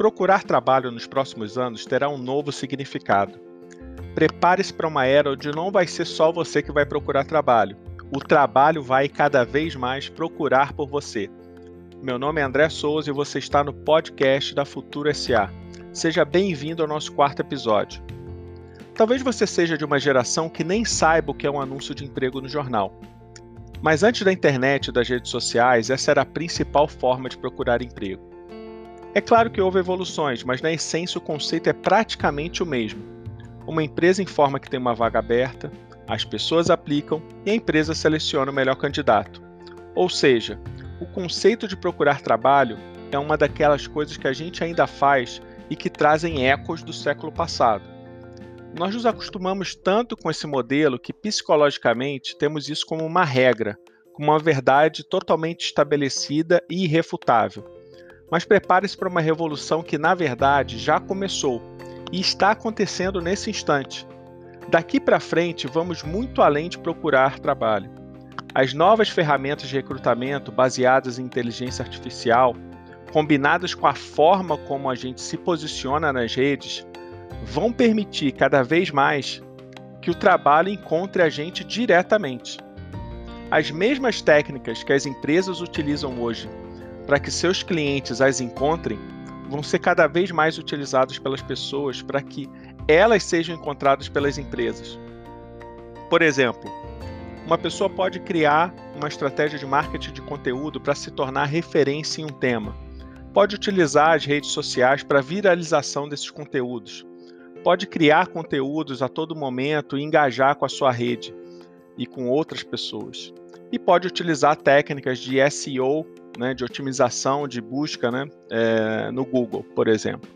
Procurar trabalho nos próximos anos terá um novo significado. Prepare-se para uma era onde não vai ser só você que vai procurar trabalho. O trabalho vai cada vez mais procurar por você. Meu nome é André Souza e você está no podcast da Futuro SA. Seja bem-vindo ao nosso quarto episódio. Talvez você seja de uma geração que nem saiba o que é um anúncio de emprego no jornal. Mas antes da internet e das redes sociais, essa era a principal forma de procurar emprego. É claro que houve evoluções, mas na essência o conceito é praticamente o mesmo. Uma empresa informa que tem uma vaga aberta, as pessoas aplicam e a empresa seleciona o melhor candidato. Ou seja, o conceito de procurar trabalho é uma daquelas coisas que a gente ainda faz e que trazem ecos do século passado. Nós nos acostumamos tanto com esse modelo que psicologicamente temos isso como uma regra, como uma verdade totalmente estabelecida e irrefutável. Mas prepare-se para uma revolução que, na verdade, já começou e está acontecendo nesse instante. Daqui para frente, vamos muito além de procurar trabalho. As novas ferramentas de recrutamento baseadas em inteligência artificial, combinadas com a forma como a gente se posiciona nas redes, vão permitir cada vez mais que o trabalho encontre a gente diretamente. As mesmas técnicas que as empresas utilizam hoje para que seus clientes as encontrem vão ser cada vez mais utilizadas pelas pessoas para que elas sejam encontradas pelas empresas. Por exemplo, uma pessoa pode criar uma estratégia de marketing de conteúdo para se tornar referência em um tema. Pode utilizar as redes sociais para viralização desses conteúdos. Pode criar conteúdos a todo momento e engajar com a sua rede e com outras pessoas. E pode utilizar técnicas de SEO, né, de otimização de busca né, é, no Google, por exemplo.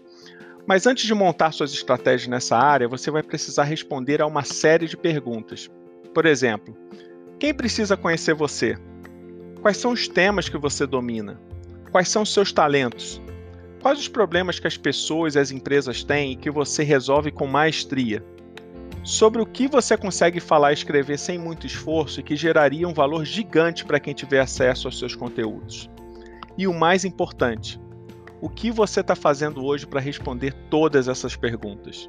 Mas antes de montar suas estratégias nessa área, você vai precisar responder a uma série de perguntas. Por exemplo, quem precisa conhecer você? Quais são os temas que você domina? Quais são os seus talentos? Quais os problemas que as pessoas e as empresas têm e que você resolve com maestria? Sobre o que você consegue falar e escrever sem muito esforço e que geraria um valor gigante para quem tiver acesso aos seus conteúdos? E o mais importante, o que você está fazendo hoje para responder todas essas perguntas?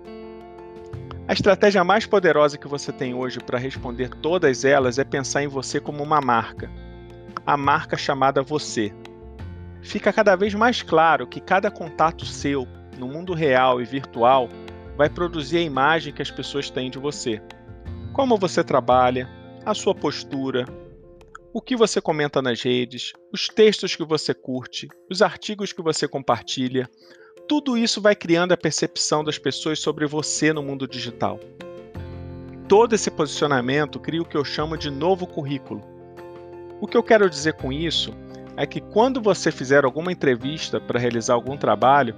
A estratégia mais poderosa que você tem hoje para responder todas elas é pensar em você como uma marca. A marca chamada você. Fica cada vez mais claro que cada contato seu, no mundo real e virtual, vai produzir a imagem que as pessoas têm de você. Como você trabalha, a sua postura, o que você comenta nas redes, os textos que você curte, os artigos que você compartilha, tudo isso vai criando a percepção das pessoas sobre você no mundo digital. Todo esse posicionamento cria o que eu chamo de novo currículo. O que eu quero dizer com isso é que quando você fizer alguma entrevista para realizar algum trabalho,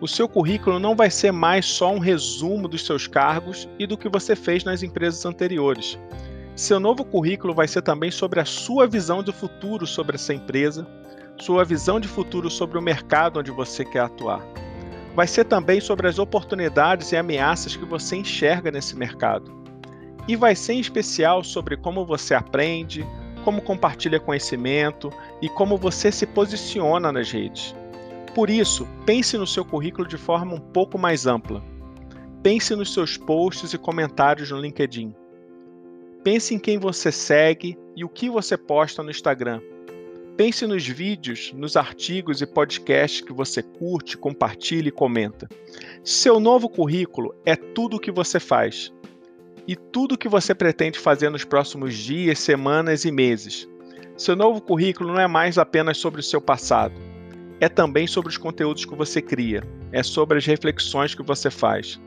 o seu currículo não vai ser mais só um resumo dos seus cargos e do que você fez nas empresas anteriores. Seu novo currículo vai ser também sobre a sua visão do futuro sobre essa empresa, sua visão de futuro sobre o mercado onde você quer atuar. Vai ser também sobre as oportunidades e ameaças que você enxerga nesse mercado. E vai ser em especial sobre como você aprende, como compartilha conhecimento e como você se posiciona nas redes. Por isso, pense no seu currículo de forma um pouco mais ampla. Pense nos seus posts e comentários no LinkedIn. Pense em quem você segue e o que você posta no Instagram. Pense nos vídeos, nos artigos e podcasts que você curte, compartilha e comenta. Seu novo currículo é tudo o que você faz e tudo o que você pretende fazer nos próximos dias, semanas e meses. Seu novo currículo não é mais apenas sobre o seu passado, é também sobre os conteúdos que você cria, é sobre as reflexões que você faz.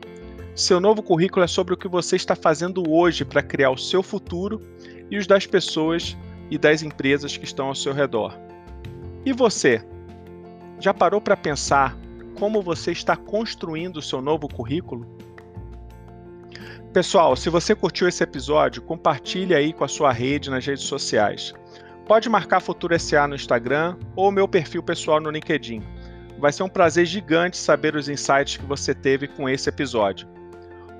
Seu novo currículo é sobre o que você está fazendo hoje para criar o seu futuro e os das pessoas e das empresas que estão ao seu redor. E você? Já parou para pensar como você está construindo o seu novo currículo? Pessoal, se você curtiu esse episódio, compartilhe aí com a sua rede nas redes sociais. Pode marcar Futuro SA no Instagram ou meu perfil pessoal no LinkedIn. Vai ser um prazer gigante saber os insights que você teve com esse episódio.